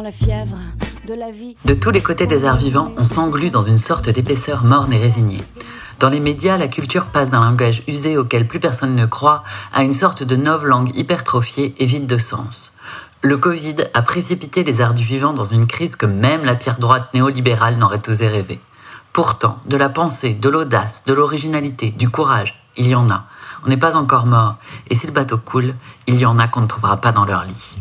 dans la fièvre de la vie. De tous les côtés des arts vivants, on s'englue dans une sorte d'épaisseur morne et résignée. Dans les médias, la culture passe d'un langage usé auquel plus personne ne croit à une sorte de nouvelle langue hypertrophiée et vide de sens. Le Covid a précipité les arts du vivant dans une crise que même la pire droite néolibérale n'aurait osé rêver. Pourtant, de la pensée, de l'audace, de l'originalité, du courage, il y en a. On n'est pas encore mort, et si le bateau coule, il y en a qu'on ne trouvera pas dans leur lit.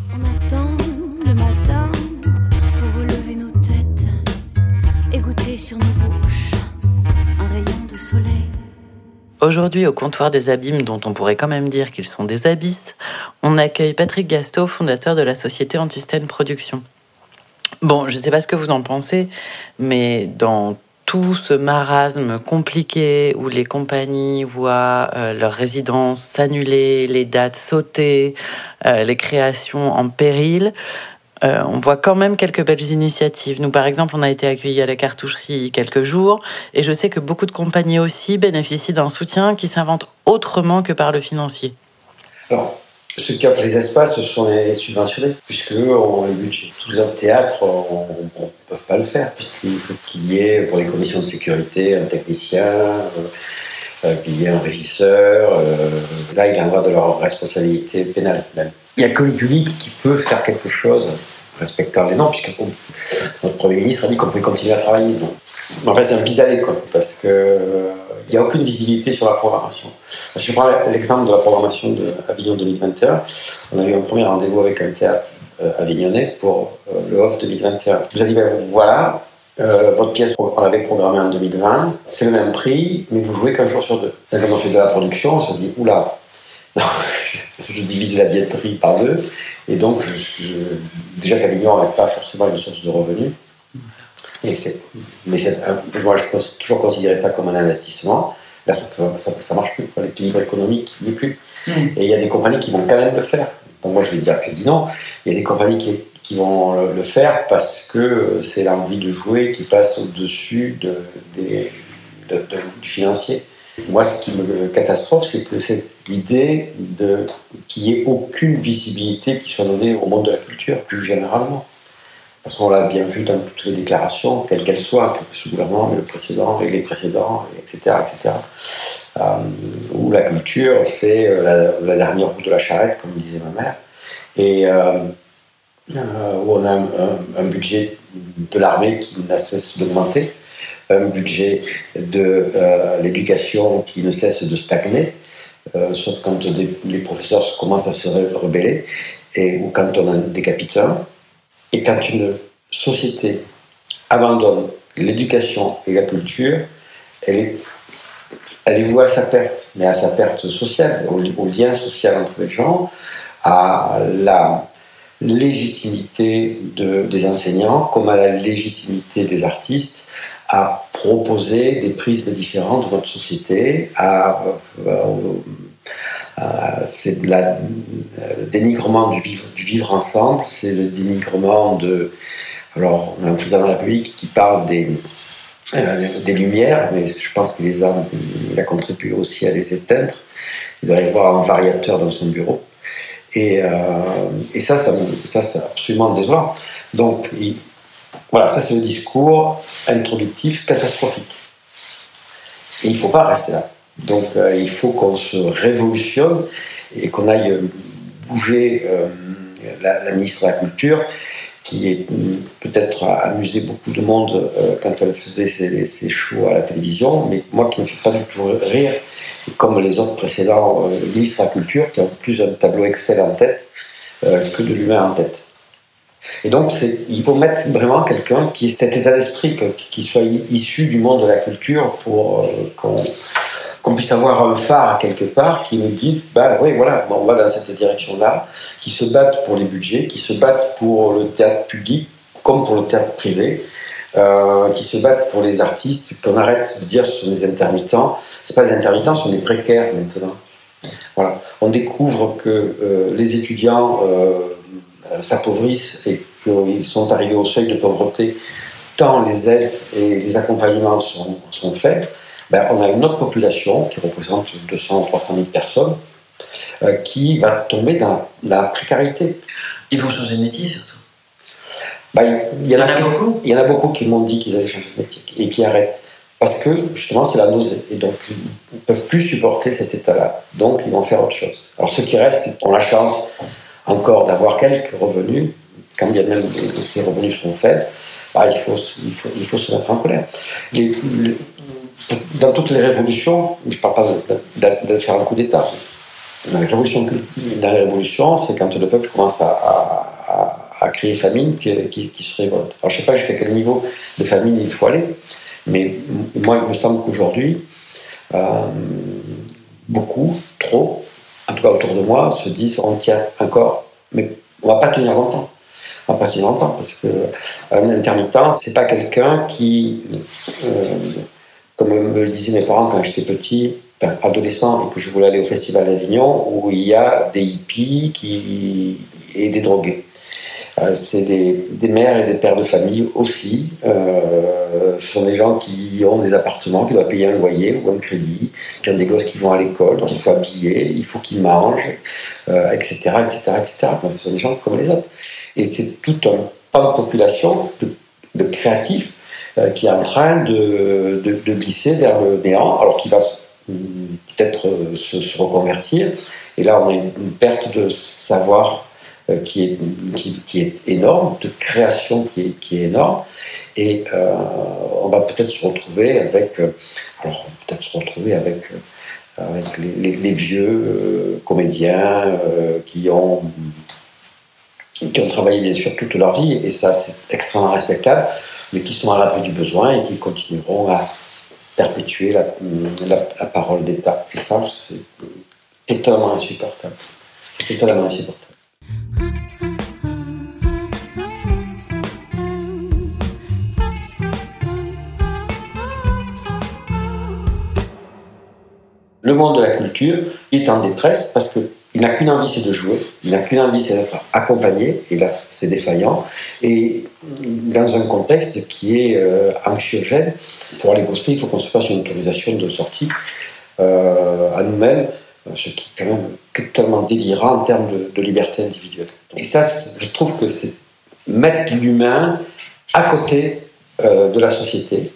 Sur nos bouches. Aujourd'hui, au comptoir des abîmes, dont on pourrait quand même dire qu'ils sont des abysses, on accueille Patrick Gasto, fondateur de la société Antistène Productions. Bon, je ne sais pas ce que vous en pensez, mais dans tout ce marasme compliqué où les compagnies voient euh, leurs résidences s'annuler, les dates sauter, euh, les créations en péril, euh, on voit quand même quelques belles initiatives. Nous, par exemple, on a été accueillis à la cartoucherie quelques jours, et je sais que beaucoup de compagnies aussi bénéficient d'un soutien qui s'invente autrement que par le financier. Alors, ceux qui offrent les espaces, ce sont les subventionnés, puisque eux ont les budgets. Tous les autres théâtres ne peuvent pas le faire, puisqu'il faut qu'il y ait, pour les conditions de sécurité, un technicien, euh, qu'il y ait un régisseur. Euh, là, il y en va de leur responsabilité pénale. Même. Il n'y a que le public qui peut faire quelque chose respectant les normes, puisque notre Premier ministre a dit qu'on pouvait continuer à travailler. Donc. En fait, c'est un pis-aller, quoi, parce qu'il euh, n'y a aucune visibilité sur la programmation. Si je prends l'exemple de la programmation de Avignon 2021, on a eu un premier rendez-vous avec un théâtre euh, avignonnais pour euh, le OFF 2021. Je vous ai dit, ben, voilà, votre pièce, on l'avait programmée en 2020, c'est le même prix, mais vous jouez qu'un jour sur deux. Et quand on fait de la production, on se dit, oula, je divise la billetterie par deux, et donc, déjà qu'Avignon n'avait pas forcément une source de revenus. Et mais moi, je peux toujours considérer ça comme un investissement. Là, ça ne marche plus. L'équilibre économique n'y est plus. Mm. Et il y a des compagnies qui vont quand même le faire. Donc moi, je vais dire que je dis non. Il y a des compagnies qui, qui vont le faire parce que c'est l'envie de jouer qui passe au-dessus de, du financier. Moi, ce qui me catastrophe, c'est que c'est l'idée de qu'il n'y ait aucune visibilité qui soit donnée au monde de la culture, plus généralement. Parce qu'on l'a bien vu dans toutes les déclarations, quelles qu'elles soient, que ce gouvernement, mais le précédent, les précédents, etc., etc. Euh, où la culture, c'est euh, la, dernière roue de la charrette, comme disait ma mère, et euh, où on a un, un budget de l'armée qui n'a cesse d'augmenter, un budget de l'éducation qui ne cesse de stagner, sauf quand les professeurs commencent à se rebeller, et, ou quand on a des capitaux et quand une société abandonne l'éducation et la culture, elle est, elle est vouée à sa perte, mais à sa perte sociale, au, lien social entre les gens, à la légitimité de, des enseignants, comme à la légitimité des artistes, à proposer des prismes différents de notre société, à, euh, c'est le dénigrement du vivre, ensemble, c'est le dénigrement de. Alors, on a un président de la République qui parle des, euh, des lumières, mais je pense qu'il les a contribué aussi à les éteindre. Il doit y avoir un variateur dans son bureau. Et, euh, et ça, ça, ça c'est absolument désolant. Donc, voilà, ça c'est le discours introductif catastrophique. Et il ne faut pas rester là. Donc euh, il faut qu'on se révolutionne et qu'on aille bouger euh, la, ministre de la Culture, qui est peut-être amusé beaucoup de monde euh, quand elle faisait ses, ses, shows à la télévision, mais moi qui ne fais pas du tout rire, comme les autres précédents ministres de la Culture, qui ont plus un tableau Excel en tête que de l'humain en tête. Et donc, il faut mettre vraiment quelqu'un qui cet état d'esprit, qui soit issu du monde de la culture pour qu'on qu'on puisse avoir un phare quelque part qui nous dise, bah oui, voilà, on va dans cette direction-là, qui se battent pour les budgets, qui se battent pour le théâtre public comme pour le théâtre privé, euh, qui se battent pour les artistes, qu'on arrête de dire ce sont des intermittents. Ce pas des intermittents, ce sont des précaires maintenant. Voilà. On découvre que euh, les étudiants euh, s'appauvrissent et qu'ils sont arrivés au seuil de pauvreté tant les aides et les accompagnements sont, sont faibles. Ben, on a une autre population qui représente 200 300 000 personnes euh, qui va tomber dans la précarité. Il faut changer de métier surtout. Bah, il y, en a, beaucoup il y en a beaucoup qui m'ont dit qu'ils allaient changer de métier et qui arrêtent. Parce que justement, c'est la nausée. Et donc, ils ne peuvent plus supporter cet état-là. Donc, ils vont faire autre chose. Alors, ceux qui restent ont la chance encore d'avoir quelques revenus, quand bien même ces revenus sont faibles. Bah, il, faut, se mettre en colère. dans toutes les révolutions, je ne parle pas de, faire un coup d'État. Dans les révolutions, c'est quand le peuple commence à, à, créer famine qui, se révolte. Alors, je ne sais pas jusqu'à quel niveau de famine il faut aller. Mais moi, il me semble qu'aujourd'hui, euh, beaucoup, trop, en tout cas autour de moi, se disent on tient encore, mais on va pas tenir longtemps. On va pas tenir longtemps parce qu'un intermittent, c'est pas quelqu'un qui, euh, comme me le disaient mes parents quand j'étais petit, adolescent et que je voulais aller au festival d'Avignon où il y a des hippies et des drogués. Euh, c'est des, mères et des pères de famille aussi. Euh, ce sont des gens qui ont des appartements, qui doivent payer un loyer ou un crédit, qui ont des gosses qui vont à l'école, donc il faut habiller, il faut qu'ils mangent, etc., etc., etc. ce sont des gens comme les autres. Et c'est tout un pan de population de, créatifs euh, qui est en train de, glisser vers le néant, alors qu'il va peut-être se, reconvertir. Et là, on a une perte de savoir qui, est, qui, est énorme, de création qui est, énorme. Et euh, on va peut-être se retrouver avec, euh, alors peut-être se retrouver avec, les, vieux comédiens qui ont qui ont travaillé bien sûr toute leur vie, et ça c'est extrêmement respectable, mais qui sont à l'abri du besoin et qui continueront à perpétuer la, la, parole d'État. Et ça, c'est totalement insupportable. Totalement insupportable. Le monde de la culture est en détresse parce qu'il n'a qu'une envie, c'est de jouer. Il n'a qu'une envie, c'est d'être accompagné. Et là, c'est défaillant. Et dans un contexte qui est euh, anxiogène, pour aller bosser, il faut qu'on se fasse une autorisation de sortie euh, à nous-mêmes, ce qui est quand même totalement délirant en termes de, liberté individuelle. Et ça, je trouve que c'est mettre l'humain à côté euh, de la société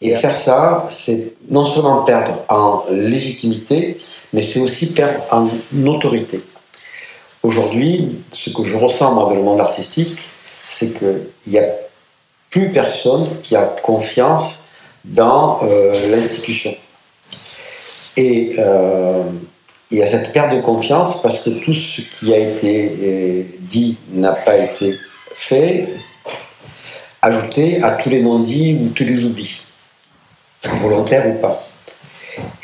et faire ça, c'est non seulement perdre en légitimité, mais c'est aussi perdre en autorité. Aujourd'hui, ce que je ressens dans le monde artistique, c'est qu'il n'y a plus personne qui a confiance dans euh, l'institution. Et euh, il y a cette perte de confiance parce que tout ce qui a été euh, dit n'a pas été fait, ajouté à tous les non-dits ou tous les oublis volontaire ou pas.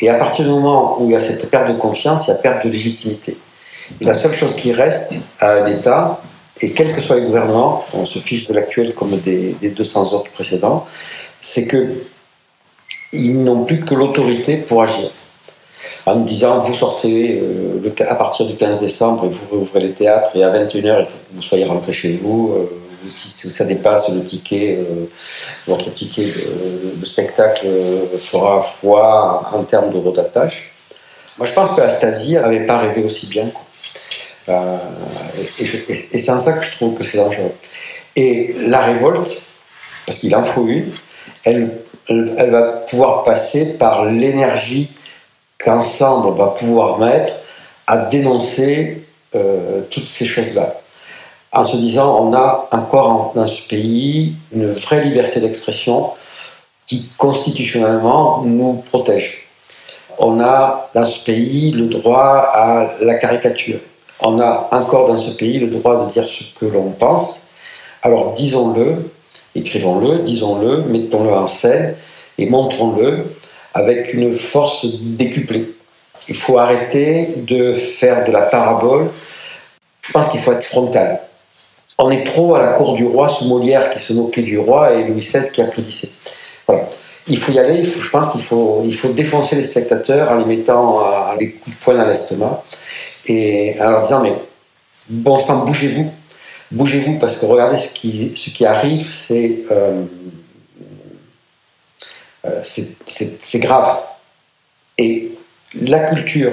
Et à partir du moment où il y a cette perte de confiance, il y a perte de légitimité. La seule chose qui reste à un État, et quels que soient les gouvernements, on se fiche de l'actuel comme des, 200 autres précédents, c'est que ils n'ont plus que l'autorité pour agir. En nous disant, vous sortez euh, à partir du 15 décembre et vous ouvrez les théâtres et à 21h, il faut que vous soyez rentré chez vous. Euh, si ça dépasse le ticket, euh, votre ticket de, spectacle euh, fera foi en termes de d'attache. Moi, je pense que Astasie n'avait pas rêvé aussi bien. Euh, et, c'est en ça que je trouve que c'est dangereux. Et la révolte, parce qu'il en faut une, elle, elle, va pouvoir passer par l'énergie qu'ensemble on va pouvoir mettre à dénoncer toutes ces choses-là en se disant on a encore dans ce pays une vraie liberté d'expression qui constitutionnellement nous protège. On a dans ce pays le droit à la caricature. On a encore dans ce pays le droit de dire ce que l'on pense. Alors disons-le, écrivons-le, disons-le, mettons-le en scène et montrons-le avec une force décuplée. Il faut arrêter de faire de la parabole. Je pense qu'il faut être frontal on est trop à la cour du roi sous Molière qui se moquait du roi et Louis XVI qui applaudissait. Voilà. Il faut y aller, je pense qu'il faut, il faut défoncer les spectateurs en les mettant à, des coups de poing dans l'estomac et en leur disant mais bon sang, bougez-vous, bougez-vous parce que regardez ce qui, ce qui arrive, c'est euh, euh, c'est grave. Et la culture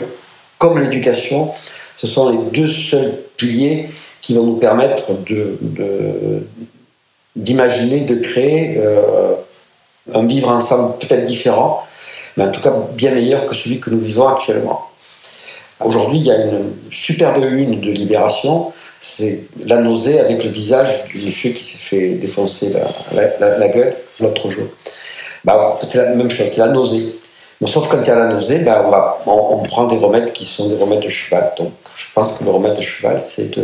comme l'éducation, ce sont les deux seuls piliers qui vont nous permettre de, d'imaginer, de créer euh, un vivre ensemble peut-être différent, mais en tout cas bien meilleur que celui que nous vivons actuellement. Aujourd'hui, il y a une superbe une de Libération, c'est la nausée avec le visage du monsieur qui s'est fait défoncer la, gueule l'autre jour. Bah, c'est la même chose, c'est la nausée. Mais sauf quand il y a la nausée, bah, on, on, prend des remèdes qui sont des remèdes de cheval. Donc je pense que le remède de cheval, c'est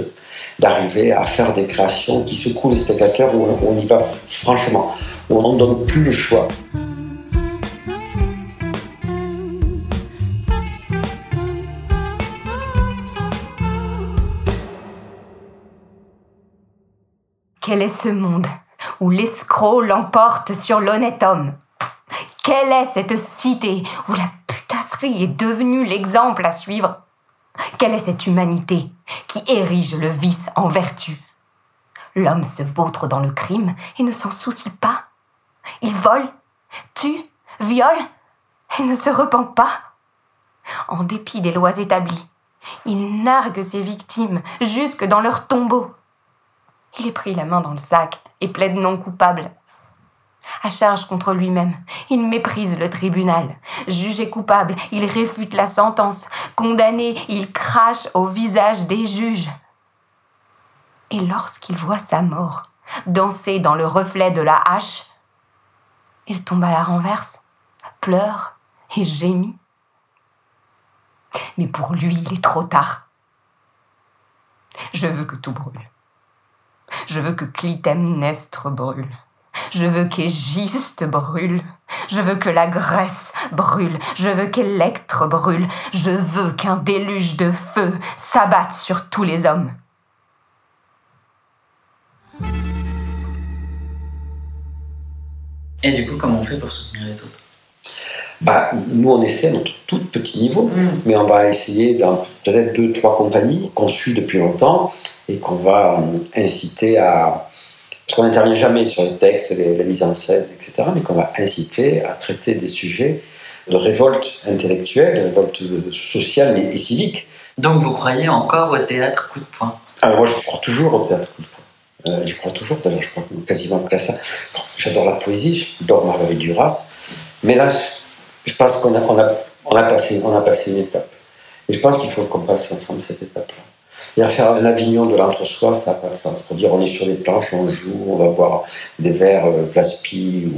d'arriver à faire des créations qui secouent les spectateurs où on, y va franchement, où on ne donne plus le choix. Quel est ce monde où l'escroc l'emporte sur l'honnête homme? Quelle est cette cité où la putasserie est devenue l'exemple à suivre? Quelle est cette humanité qui érige le vice en vertu? L'homme se vautre dans le crime et ne s'en soucie pas. Il vole, tue, viole et ne se repent pas. En dépit des lois établies, il nargue ses victimes jusque dans leur tombeau. Il est pris la main dans le sac et plaide non coupable. À charge contre lui-même, il méprise le tribunal. Jugé coupable, il réfute la sentence. Condamné, il crache au visage des juges. Et lorsqu'il voit sa mort danser dans le reflet de la hache, il tombe à la renverse, pleure et gémit. Mais pour lui, il est trop tard. Je veux que tout brûle. Je veux que Clytemnestre brûle. Je veux qu'Égiste brûle. Je veux que la Grèce brûle. Je veux qu'Électre brûle. Je veux qu'un déluge de feu s'abatte sur tous les hommes. Et du coup, comment on fait pour soutenir les autres? Bah, nous, on essaie à notre tout petit niveau, mm. mais on va essayer dans peut-être deux, trois compagnies qu'on suit depuis longtemps et qu'on va euh, inciter à. Parce qu'on n'intervient jamais sur les textes, la mise en scène, etc., mais qu'on va inciter à traiter des sujets de révolte intellectuelle, de révolte sociale et, civique. Donc vous croyez encore au théâtre coup de poing? Alors moi je crois toujours au théâtre coup de poing. Euh, je crois toujours, d'ailleurs je crois quasiment qu'à ça. J'adore la poésie, j'adore Marguerite Duras, mais là je pense qu'on a, on a, on a, passé, on a passé une étape. Et je pense qu'il faut qu'on passe ensemble cette étape-là. Et faire un Avignon de l'entre-soi, ça n'a pas de sens. Pour dire on est sur les planches, on joue, on va boire des verres euh, Place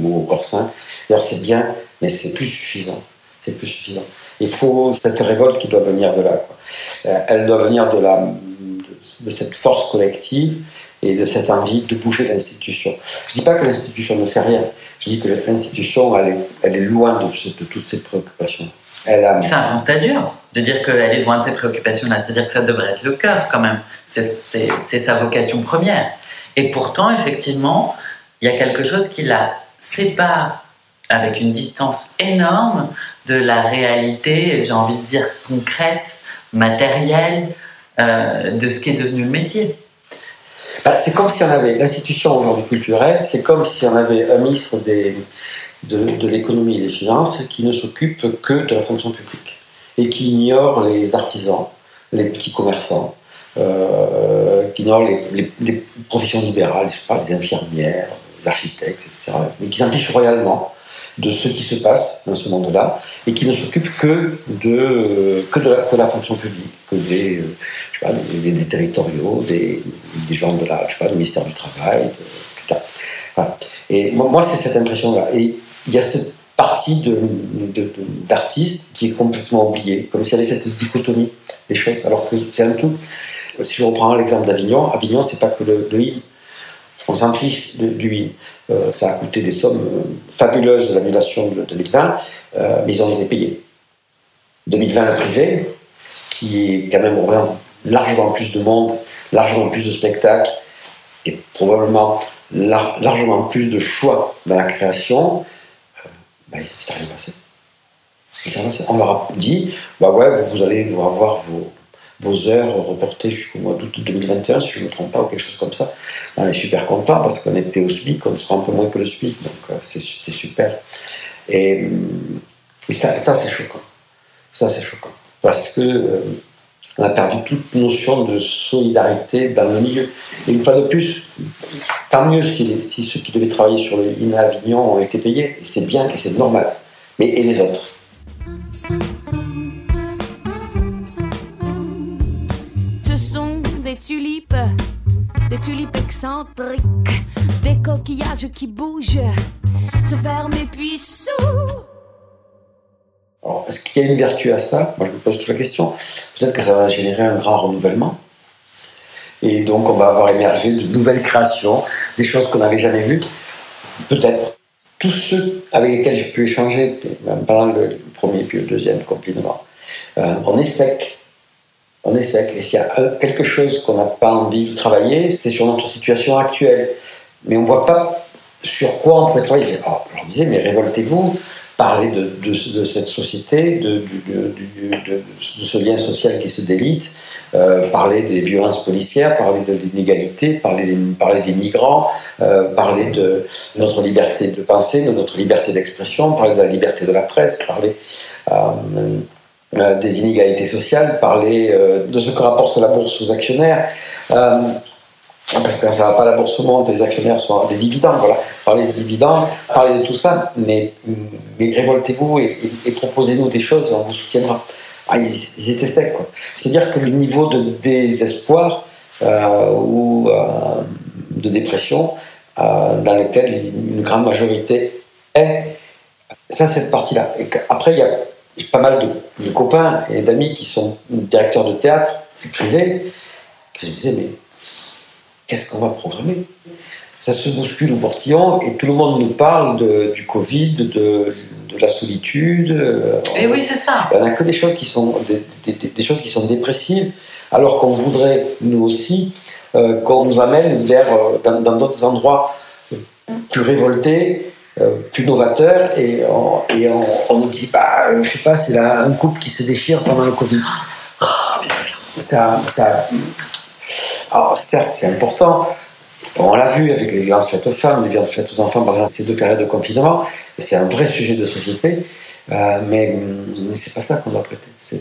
ou au Corsin. D'ailleurs, c'est bien, mais c'est plus suffisant. C'est plus suffisant. Il faut cette révolte qui doit venir de là. Euh, elle doit venir de, la, de, cette force collective et de cette envie de bouger l'institution. Je ne dis pas que l'institution ne fait rien. Je dis que l'institution, elle elle est loin de, de toutes ces préoccupations. C'est un constat dur de dire qu'elle est loin de ses préoccupations-là. C'est-à-dire que ça devrait être le cœur quand même. C'est sa vocation première. Et pourtant, effectivement, il y a quelque chose qui la sépare avec une distance énorme de la réalité, j'ai envie de dire concrète, matérielle, euh, de ce qui est devenu le métier. Bah, c'est comme si on avait l'institution aujourd'hui culturelle, c'est comme si on avait un ministre des, de, l'économie et des finances qui ne s'occupe que de la fonction publique et qui ignore les artisans, les petits commerçants, euh, qui ignore les, professions libérales, je pas, les infirmières, les architectes, etc., mais qui s'en fichent royalement de ce qui se passe dans ce monde-là et qui ne s'occupe que de, que de, la, fonction publique, que des, euh, territoriaux, des, gens de la, je sais pas, du ministère du Travail, etc. Et moi, c'est cette impression-là. Et il y a cette partie d'artistes qui est complètement oubliée, comme s'il y avait cette dichotomie des choses, alors que c'est un tout. Si je reprends l'exemple d'Avignon, Avignon, c'est pas que le, le On s'en fiche du hymne. Euh, ça a coûté des sommes euh, fabuleuses l'annulation de 2020, euh, mais ils ont été payés. 2020, le privé, qui est quand même largement plus de monde, largement plus de spectacles, et probablement largement plus de choix dans la création, ben, ça rien passé. On leur a dit, bah ouais, vous allez avoir vos, vos heures reportées jusqu'au mois d'août 2021, si je ne me trompe pas, ou quelque chose comme ça. On est super content parce qu'on était au SMIC, on sera un peu moins que le SMIC, donc euh, c'est super. Et, ça, ça c'est choquant. Ça, c'est choquant. Parce que euh, on a perdu toute notion de solidarité dans le milieu. Et une fois de plus, tant mieux si, ceux qui devaient travailler sur le INA Avignon ont été payés, c'est bien et c'est normal. Mais et les autres? Ce sont des tulipes, des tulipes excentriques, des coquillages qui bougent, se ferment et puis s'ouvrent. Est-ce qu'il y a une vertu à ça? Moi, je me pose toute la question. Peut-être que ça va générer un grand renouvellement. Et donc, on va avoir émergé de nouvelles créations, des choses qu'on n'avait jamais vues. Peut-être. Tous ceux avec lesquels j'ai pu échanger pendant le premier puis le deuxième confinement, euh, on est sec. On est sec. Et s'il y a euh, quelque chose qu'on n'a pas envie de travailler, c'est sur notre situation actuelle. Mais on ne voit pas sur quoi on pourrait travailler. Alors, je leur disais, mais révoltez-vous, parler de, cette société, de, ce lien social qui se délite, euh, parler des violences policières, parler de l'inégalité, parler des, migrants, euh, parler de notre liberté de penser, de notre liberté d'expression, parler de la liberté de la presse, parler euh, des inégalités sociales, parler de ce que rapporte la bourse aux actionnaires. Parce que ça va pas, la bourse monte, les actionnaires sont des dividendes, voilà. Parler des dividendes, parler de tout ça, mais, révoltez-vous et, et, et proposez-nous des choses et on vous soutiendra. Ah, ils, étaient secs. C'est-à-dire que le niveau de désespoir euh, ou euh, de dépression euh, dans lequel une grande majorité est, ça, cette partie-là. Et après, il y a pas mal de, de copains et d'amis qui sont directeurs de théâtre, écrivaient, qui se disaient, mais qu'est-ce qu'on va programmer? Ça se bouscule au portillon et tout le monde nous parle de, du Covid, de, de, la solitude. Et oui, c'est ça. On n'a que des choses qui sont des, des, des choses qui sont dépressives, alors qu'on voudrait nous aussi euh, qu'on nous amène vers euh, dans d'autres endroits plus révoltés, euh, plus novateurs, et on, et on, on nous dit, bah, je sais pas, c'est un couple qui se déchire pendant le Covid. Ça, ça, alors certes, c'est important. On l'a vu avec les violences faites aux femmes, les violences faites aux enfants pendant ces deux périodes de confinement. C'est un vrai sujet de société. Euh, mais, mais c'est pas ça qu'on doit traiter. C'est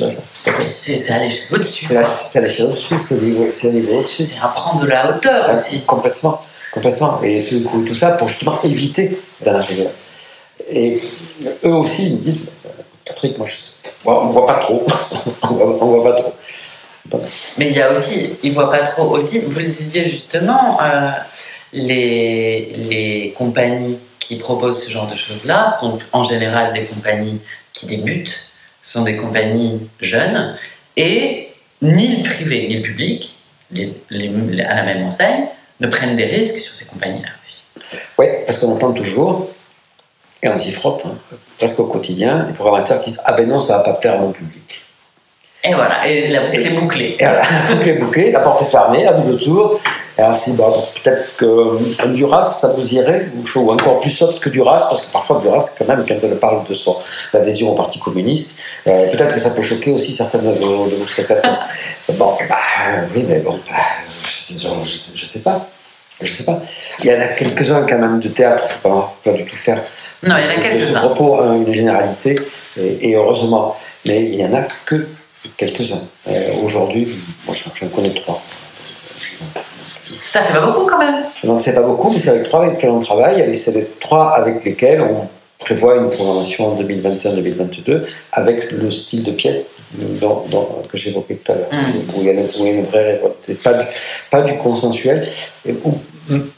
pas ça. C'est à l'échelle au-dessus. C'est à l'échelle au-dessus. C'est à l'échelle au-dessus. C'est à prendre de la hauteur aussi. Complètement. Complètement. Et secouer tout ça pour justement éviter d'en arriver là. Et eux aussi, ils me disent Patrick, moi, je, on ne voit pas trop. on voit, on voit pas trop. Mais il y a aussi, ils ne voient pas trop aussi, vous le disiez justement, euh, les, les compagnies qui proposent ce genre de choses-là sont en général des compagnies qui débutent, sont des compagnies jeunes, et ni le privé ni le public, les, les, à la même enseigne, ne prennent des risques sur ces compagnies-là aussi. Oui, parce qu'on entend toujours, et on s'y frotte, hein, presque au quotidien, les programmateurs qui disent Ah ben non, ça ne va pas plaire à mon public. Et voilà, et la boucle est bouclée. Et voilà, la boucle est bouclée, la porte est fermée, à double tour. Et alors, si, bon, peut-être que Duras, ça vous irait, ou encore plus soft que Duras, parce que parfois Duras, quand même, quand elle parle de son adhésion au Parti communiste, euh, peut-être que ça peut choquer aussi certaines de vos, de vos spectateurs. bon, bah, oui, mais bon, bah, je, je, je, sais pas. Je sais pas. Il y en a quelques-uns quand même de théâtre, faut pas, pas du tout faire. Non, il y en a quelques-uns. Propos, hein, une généralité, et, et heureusement. Mais il y en a que quelques-uns. Euh, Aujourd'hui, moi j'en connais trois. Ça fait pas beaucoup quand même. Donc c'est pas beaucoup, mais c'est avec trois avec lesquels on travaille, et c'est les trois avec lesquels on prévoit une programmation en 2021-2022 avec le style de pièce dont, dont, que j'évoquais tout à l'heure, mmh. où, il y a une, vraie révolte, pas du, pas du consensuel, et, ou,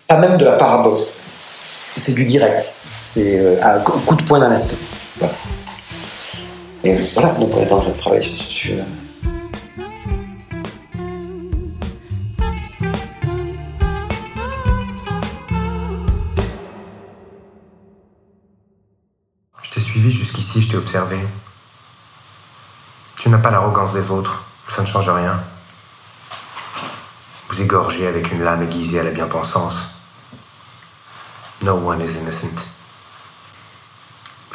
pas même de la parabole. C'est du direct, c'est euh, un coup de poing dans l'estomac. Voilà. Et voilà, donc on est en travailler sur ce sujet-là. Je t'ai suivi jusqu'ici, je t'ai observé. Tu n'as pas l'arrogance des autres, ça ne change rien. Vous égorgez avec une lame aiguisée à la bien-pensance. No one is innocent.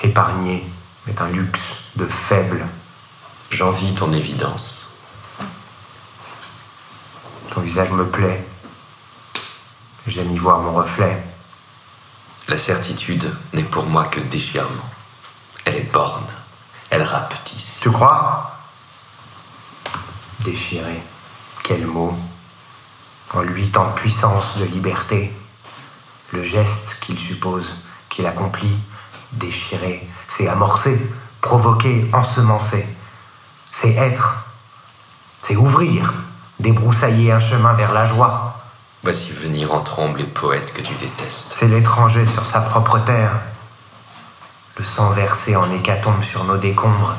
Épargner est un luxe de faible. J'envie ton évidence. Ton visage me plaît. J'aime y voir mon reflet. La certitude n'est pour moi que déchirement. Elle est borne. Elle rapetisse. Tu crois? Déchiré, quel mot? En lui tant puissance, de liberté. Le geste qu'il suppose, qu'il accomplit, déchirer, c'est amorcer, provoquer, ensemencer. C'est être, c'est ouvrir, débroussailler un chemin vers la joie. Voici venir en tremble les poètes que tu détestes. C'est l'étranger sur sa propre terre. Le sang versé en hécatombe sur nos décombres.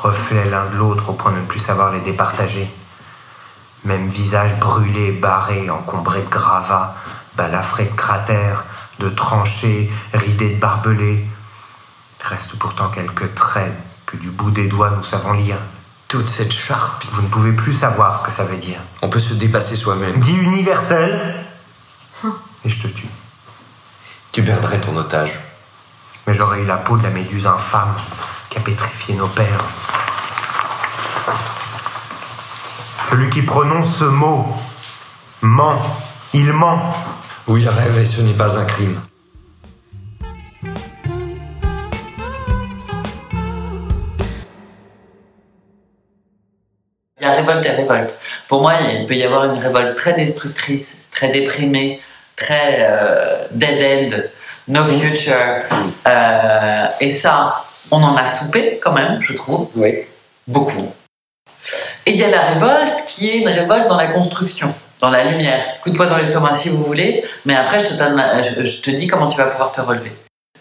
Reflets l'un de l'autre au point de ne plus savoir les départager. Même visage brûlé, barré, encombré de gravats, balafré de cratères, de tranchées, ridé de barbelés. Reste pourtant quelques traits que du bout des doigts nous savons lire. Toute cette charpie. Vous ne pouvez plus savoir ce que ça veut dire. On peut se dépasser soi-même. Dis universel, et je te tue. Tu perdrais ton otage. Mais j'aurais eu la peau de la méduse infâme qui a pétrifié nos pères. Celui qui prononce ce mot ment. Il ment. Ou il rêve et ce n'est pas un crime. Il y a révolte et révolte. Pour moi, il peut y avoir une révolte très destructrice, très déprimée, très euh, dead end, no future. Euh, et ça, on en a soupé quand même, je trouve, Oui. beaucoup. Et il y a la révolte qui est une révolte dans la construction, dans la lumière. Coup de poing dans l'estomac si vous voulez, mais après, je te, donne la- je- je te dis comment tu vas pouvoir te relever.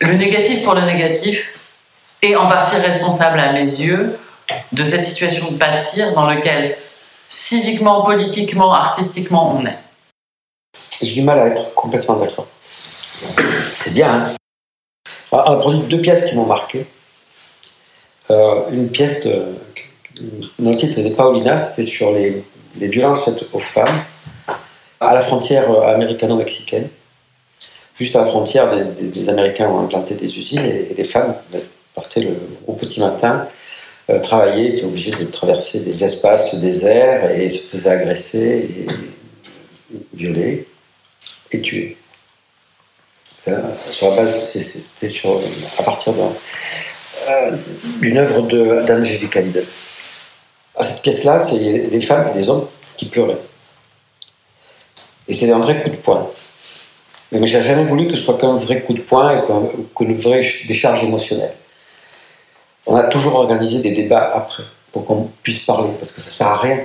Le négatif pour le négatif est en partie responsable à mes yeux de cette situation de pâtir dans laquelle civiquement, politiquement, artistiquement on est. J'ai du mal à être complètement d'accord. C'est bien, hein On a produit deux pièces qui m'ont marqué. Euh, une pièce de, dont le titre était Paulina, c'était sur les, les violences faites aux femmes à la frontière euh, américano-mexicaine. Juste à la frontière, des, des- des Américains ont implanté des usines et, et les femmes partaient le, au petit matin euh, travailler, étaient obligées de traverser des espaces déserts et se faisaient agresser et violer et tuer. Sur c'était à partir d'un- euh, d'une œuvre d'Angélique Hallyday. À cette pièce-là, c'est des femmes et des hommes qui pleuraient. Et c'était un vrai coup de poing. Mais moi, j'ai jamais voulu que ce soit qu'un vrai coup de poing et qu'un- qu'une vraie décharge émotionnelle. On a toujours organisé des débats après pour qu'on puisse parler, parce que ça sert à rien,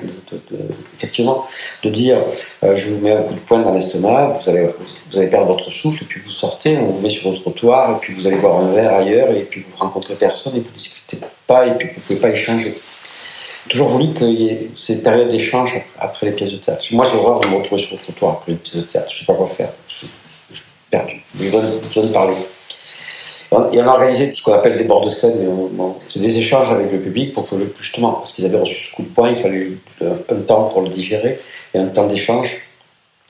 effectivement, de dire euh, je vous mets un coup de poing dans l'estomac, vous allez, vous allez perdre votre souffle, et puis vous sortez, on vous met sur le trottoir, et puis vous allez boire un verre ailleurs, et puis vous rencontrez personne, et vous discutez pas, et puis vous pouvez pas échanger. Toujours voulu qu'il y ait ces périodes d'échange après les pièces de théâtre. Moi, j'ai horreur de me retrouver sur le trottoir après une pièce de théâtre, je sais pas quoi faire, je suis, je perdu, de- besoin de parler. Et on a organisé ce qu'on appelle des bords de scène, mais c'est des échanges avec le public pour que, justement, parce qu'ils avaient reçu ce coup de poing, il fallait un temps pour le digérer et un temps d'échange.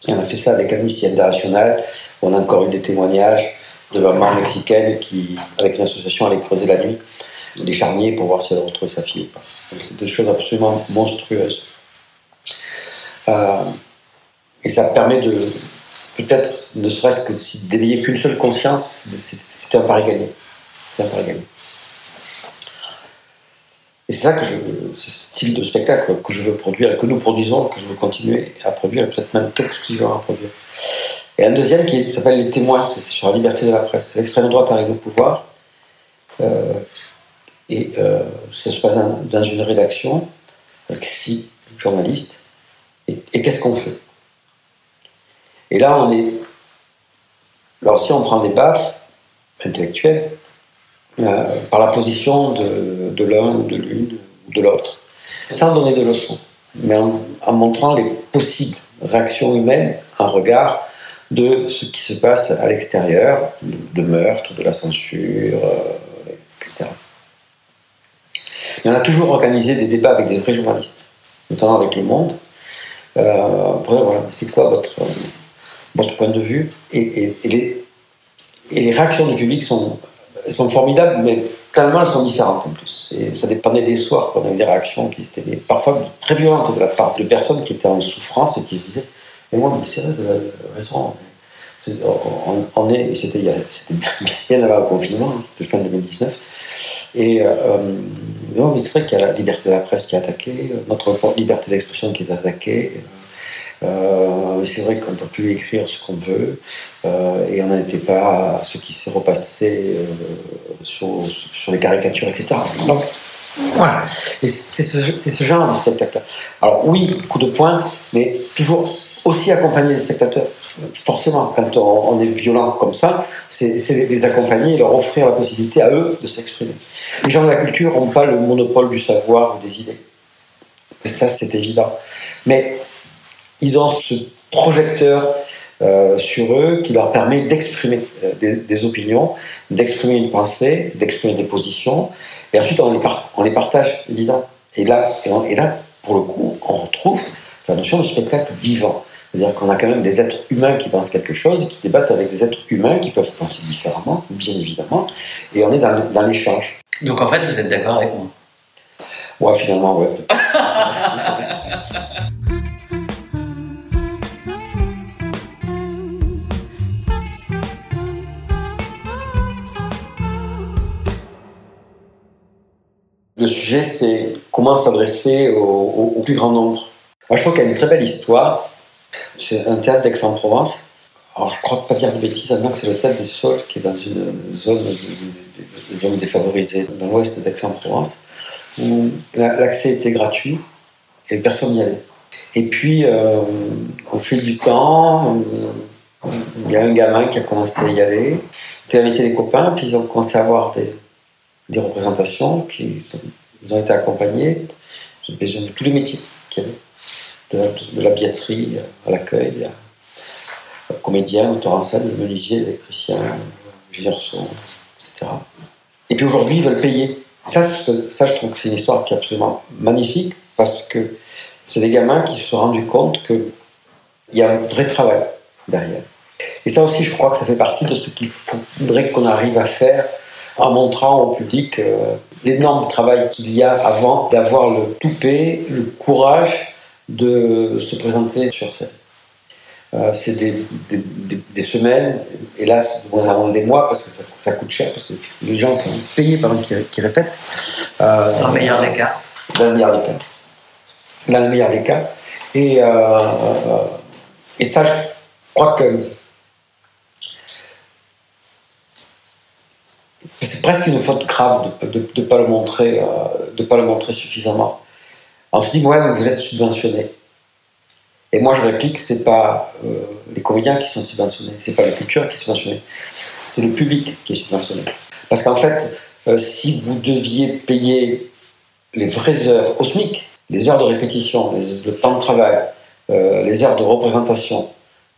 Et on a fait ça avec Amnesty International. On a encore eu des témoignages de mamans mexicaines qui, avec une association, allaient creuser la nuit les charniers pour voir si elle retrouvait sa fille ou pas. C'est des choses absolument monstrueuses. Euh, et ça permet de, peut-être, ne serait-ce que si- d'éveiller qu'une seule conscience, c'est- c'était un pari gagné. C'est un pari gagné. Et c'est ça que je, ce style de spectacle que je veux produire, que nous produisons, que je veux continuer à produire, peut-être même exclusivement à produire. Et un deuxième qui s'appelle Les témoins, c'était sur la liberté de la presse. L'extrême droite arrive au pouvoir, euh, et euh, ça se passe dans, une rédaction avec six journalistes, et qu'est-ce qu'on fait? Et là, on est. Là aussi, on prend des baffes intellectuelles euh, par la position de, l'un ou de l'une ou de l'autre, sans donner de leçons, mais en, montrant les possibles réactions humaines en regard de ce qui se passe à l'extérieur, de, meurtre, de la censure, euh, etc. Et on a toujours organisé des débats avec des vrais journalistes, notamment avec Le Monde, euh, voilà, c'est quoi votre, votre point de vue et, les, réactions du public sont, formidables, mais tellement elles sont différentes en plus. Et ça dépendait des soirs qu'on avait des réactions qui étaient parfois très violentes de la part de personnes qui étaient en souffrance et qui disaient Mais moi, mais vrai, vous avez raison. C'est- on, on est, c'était a- bien, avant le confinement, hein, c'était fin 2019. Et euh, non, mais c'est vrai qu'il y a la liberté de la presse qui est attaquée, notre liberté d'expression qui est attaquée. Euh, c'est vrai qu'on ne peut plus écrire ce qu'on veut euh, et on n'était pas à ce qui s'est repassé euh, sur, les caricatures, etc. Donc, voilà. Et c'est ce, genre de spectacle. Alors oui, coup de poing, mais toujours aussi accompagner les spectateurs. Forcément, quand on, est violent comme ça, c'est les accompagner et leur offrir la possibilité à eux de s'exprimer. Les gens de la culture n'ont pas le monopole du savoir ou des idées. ça, c'est évident. Mais ils ont ce projecteur euh, sur eux qui leur permet d'exprimer euh, des, opinions, d'exprimer une pensée, d'exprimer des positions. Et ensuite, on les, on les partage, évidemment. Et là, et, là, pour le coup, on retrouve la notion de spectacle vivant. C'est-à-dire qu'on a quand même des êtres humains qui pensent quelque chose et qui débattent avec des êtres humains qui peuvent penser différemment, bien évidemment. Et on est dans, dans l'échange. Donc en fait, vous êtes d'accord avec moi? Ouais, finalement, ouais. Le sujet, c'est comment s'adresser au, plus grand nombre. Moi, je crois qu'il y a une très belle histoire. C'est un théâtre d'Aix-en-Provence. Alors, je crois pas dire de bêtises, que c'est le théâtre des Sols, qui est dans une zone, des zones défavorisées, dans l'ouest d'Aix-en-Provence, où l'accès était gratuit et personne n'y allait. Et puis, euh, au fil du temps, il y a un gamin qui a commencé à y aller, qui avait été des copains, puis ils ont commencé à avoir des, des représentations qui nous ont été accompagnées de tous les métiers qu'il y avait, de la, billetterie à l'accueil, à, comédien, auteur en scène, menuisier, électricien, ingénieur son, etc. Et puis aujourd'hui, ils veulent payer. Ça, ça, je trouve que c'est une histoire qui est absolument magnifique parce que c'est des gamins qui se sont rendus compte qu'il y a un vrai travail derrière. Et ça aussi, je crois que ça fait partie de ce qu'il faudrait qu'on arrive à faire en montrant au public euh, l'énorme travail qu'il y a avant d'avoir le toupet, le courage de se présenter sur scène. Euh, c'est des, des, semaines, hélas, moins avant des mois, parce que ça, coûte cher, parce que les gens sont payés par qui, qui répètent. Euh, dans le meilleur des cas. Dans le meilleur des cas. Dans le meilleur des cas. Et, et ça, je crois que c'est presque une faute grave de ne pas, le montrer, euh, pas le montrer suffisamment. On se dit, ouais, vous êtes subventionné. Et moi, je réplique, c'est pas euh, les comédiens qui sont subventionnés, c'est pas la culture qui est subventionnée, c'est le public qui est subventionné. Parce qu'en fait, euh, si vous deviez payer les vraies heures au SMIC, les heures de répétition, le temps de travail, les heures de représentation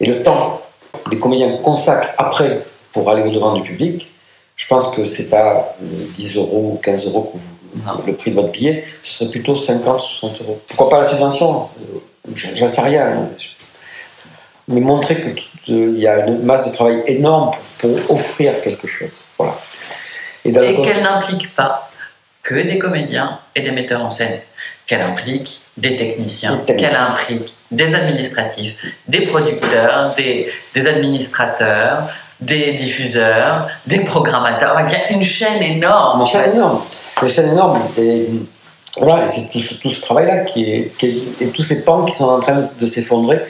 et le temps que les comédiens consacrent après pour aller au-devant du public, je pense que c'est pas 10 euros ou 15 euros le prix de votre billet, ce serait plutôt 50, 60 euros. Pourquoi pas la subvention? J'en sais rien. Mais montrer qu'il y a une masse de travail énorme pour, offrir quelque chose. Voilà. Et, qu'elle n'implique pas que des comédiens et des metteurs en scène. Qu'elle implique des techniciens, qu'elle implique des administratifs, des producteurs, des, des administrateurs, des diffuseurs, des programmateurs. il y a une chaîne énorme. Une chaîne énorme. Une chaîne énorme. Et voilà, c'est tout, ce travail-là qui est, et tous ces pans qui sont en train de s'effondrer,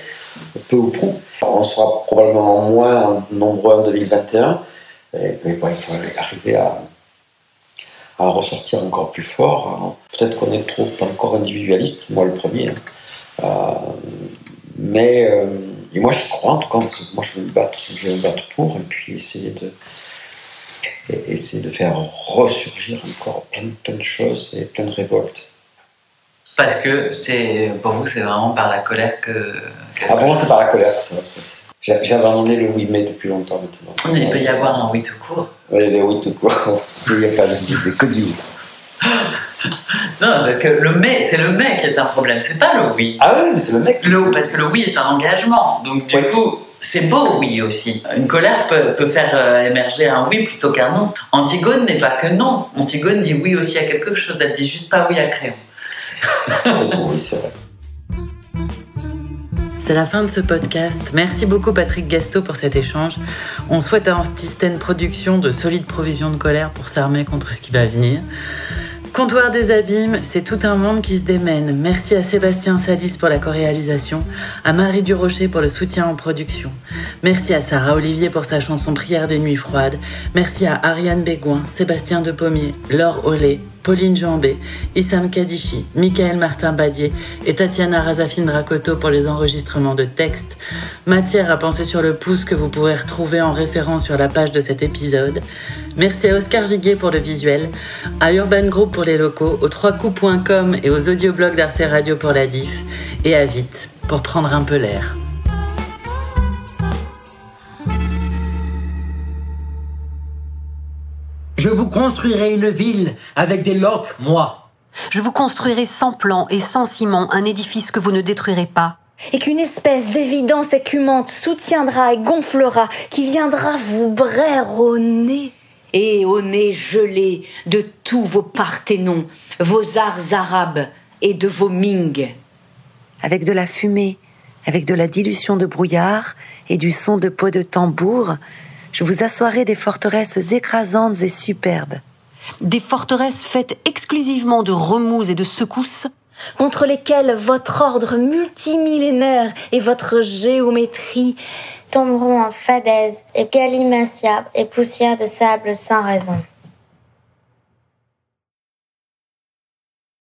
peu ou prou. On sera probablement moins nombreux en 2021. mais il faut arriver à, à ressortir encore plus fort. Peut-être qu'on est trop encore individualiste, moi le premier. Hein. Euh, mais euh, et moi, je crois, en tout cas, moi, je veux me battre, je veux me battre pour, et puis essayer de, essayer de faire ressurgir encore plein, plein de choses et plein de révoltes. Parce que c'est pour vous, c'est vraiment par la colère que. Ah bon, c'est par la colère que ça va se passer. J'ai abandonné le oui mais depuis longtemps maintenant. il peut y avoir un oui tout court. Oui, il y a des oui tout court. il n'y a pas de que du oui. non, c'est que le mais, c'est le mais qui est un problème, c'est pas le oui. Ah oui, mais c'est le mec. Le, parce que le oui est un engagement. Donc du coup, c'est beau oui aussi. Une colère peut, peut faire euh, émerger un oui plutôt qu'un non. Antigone n'est pas que non. Antigone dit oui aussi à quelque chose, elle dit juste pas oui à Créon. c'est beau, oui, c'est vrai. C'est la fin de ce podcast. Merci beaucoup Patrick Gasto pour cet échange. On souhaite à Antistène Productions de solides provisions de colère pour s'armer contre ce qui va venir. Comptoir des abîmes, c'est tout un monde qui se démène. Merci à Sébastien Salis pour la co-réalisation, à Marie Durocher pour le soutien en production. Merci à Sarah Olivier pour sa chanson Prière des nuits froides. Merci à Ariane Bégouin, Sébastien Depommier, Laure Ollet, Pauline Jambé, Issam Kadichi, Michael Martin Badier et Tatiana Razafine Dracoto pour les enregistrements de textes. Matière à penser sur le pouce que vous pourrez retrouver en référence sur la page de cet épisode. Merci à Oscar Viguet pour le visuel, à Urban Group pour les locaux, aux 3coups.com et aux audioblogs d'Arte Radio pour la diff, et à Vite pour prendre un peu l'air. Je vous construirai une ville avec des loques, moi. Je vous construirai sans plan et sans ciment un édifice que vous ne détruirez pas. Et qu'une espèce d'évidence écumante soutiendra et gonflera, qui viendra vous braire au nez. Et au nez gelé de tous vos parthénons, vos arts arabes et de vos Ming. Avec de la fumée, avec de la dilution de brouillard et du son de peau de tambour, je vous assoirai des forteresses écrasantes et superbes. Des forteresses faites exclusivement de remous et de secousses contre lesquelles votre ordre multimillénaire et votre géométrie tomberont en fadaise et galimatia et poussière de sable sans raison.